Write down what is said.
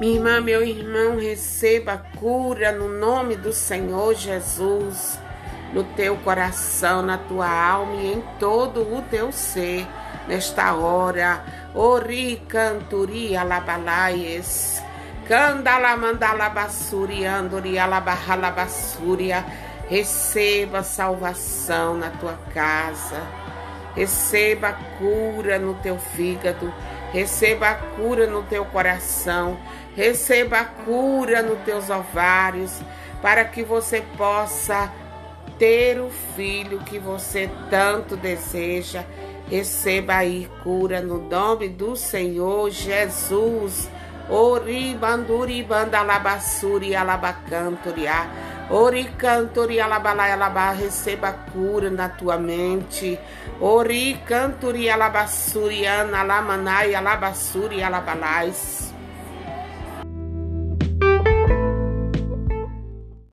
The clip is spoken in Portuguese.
Minha irmã, meu irmão, receba cura no nome do Senhor Jesus, no teu coração, na tua alma e em todo o teu ser, nesta hora. Ori canturi alabalaies, candala mandala basuri, andori alabahala. Receba salvação na tua casa. Receba cura no teu fígado. Receba cura no teu coração. Receba a cura nos teus ovários. Para que você possa ter o filho que você tanto deseja. Receba aí cura no nome do Senhor Jesus. Ori banduri bandalabassuri alabacantoria. Ori cantori alabalai alabá, receba cura na tua mente. Ori cantori alabassuri ana alamanai alabassuri alabalais.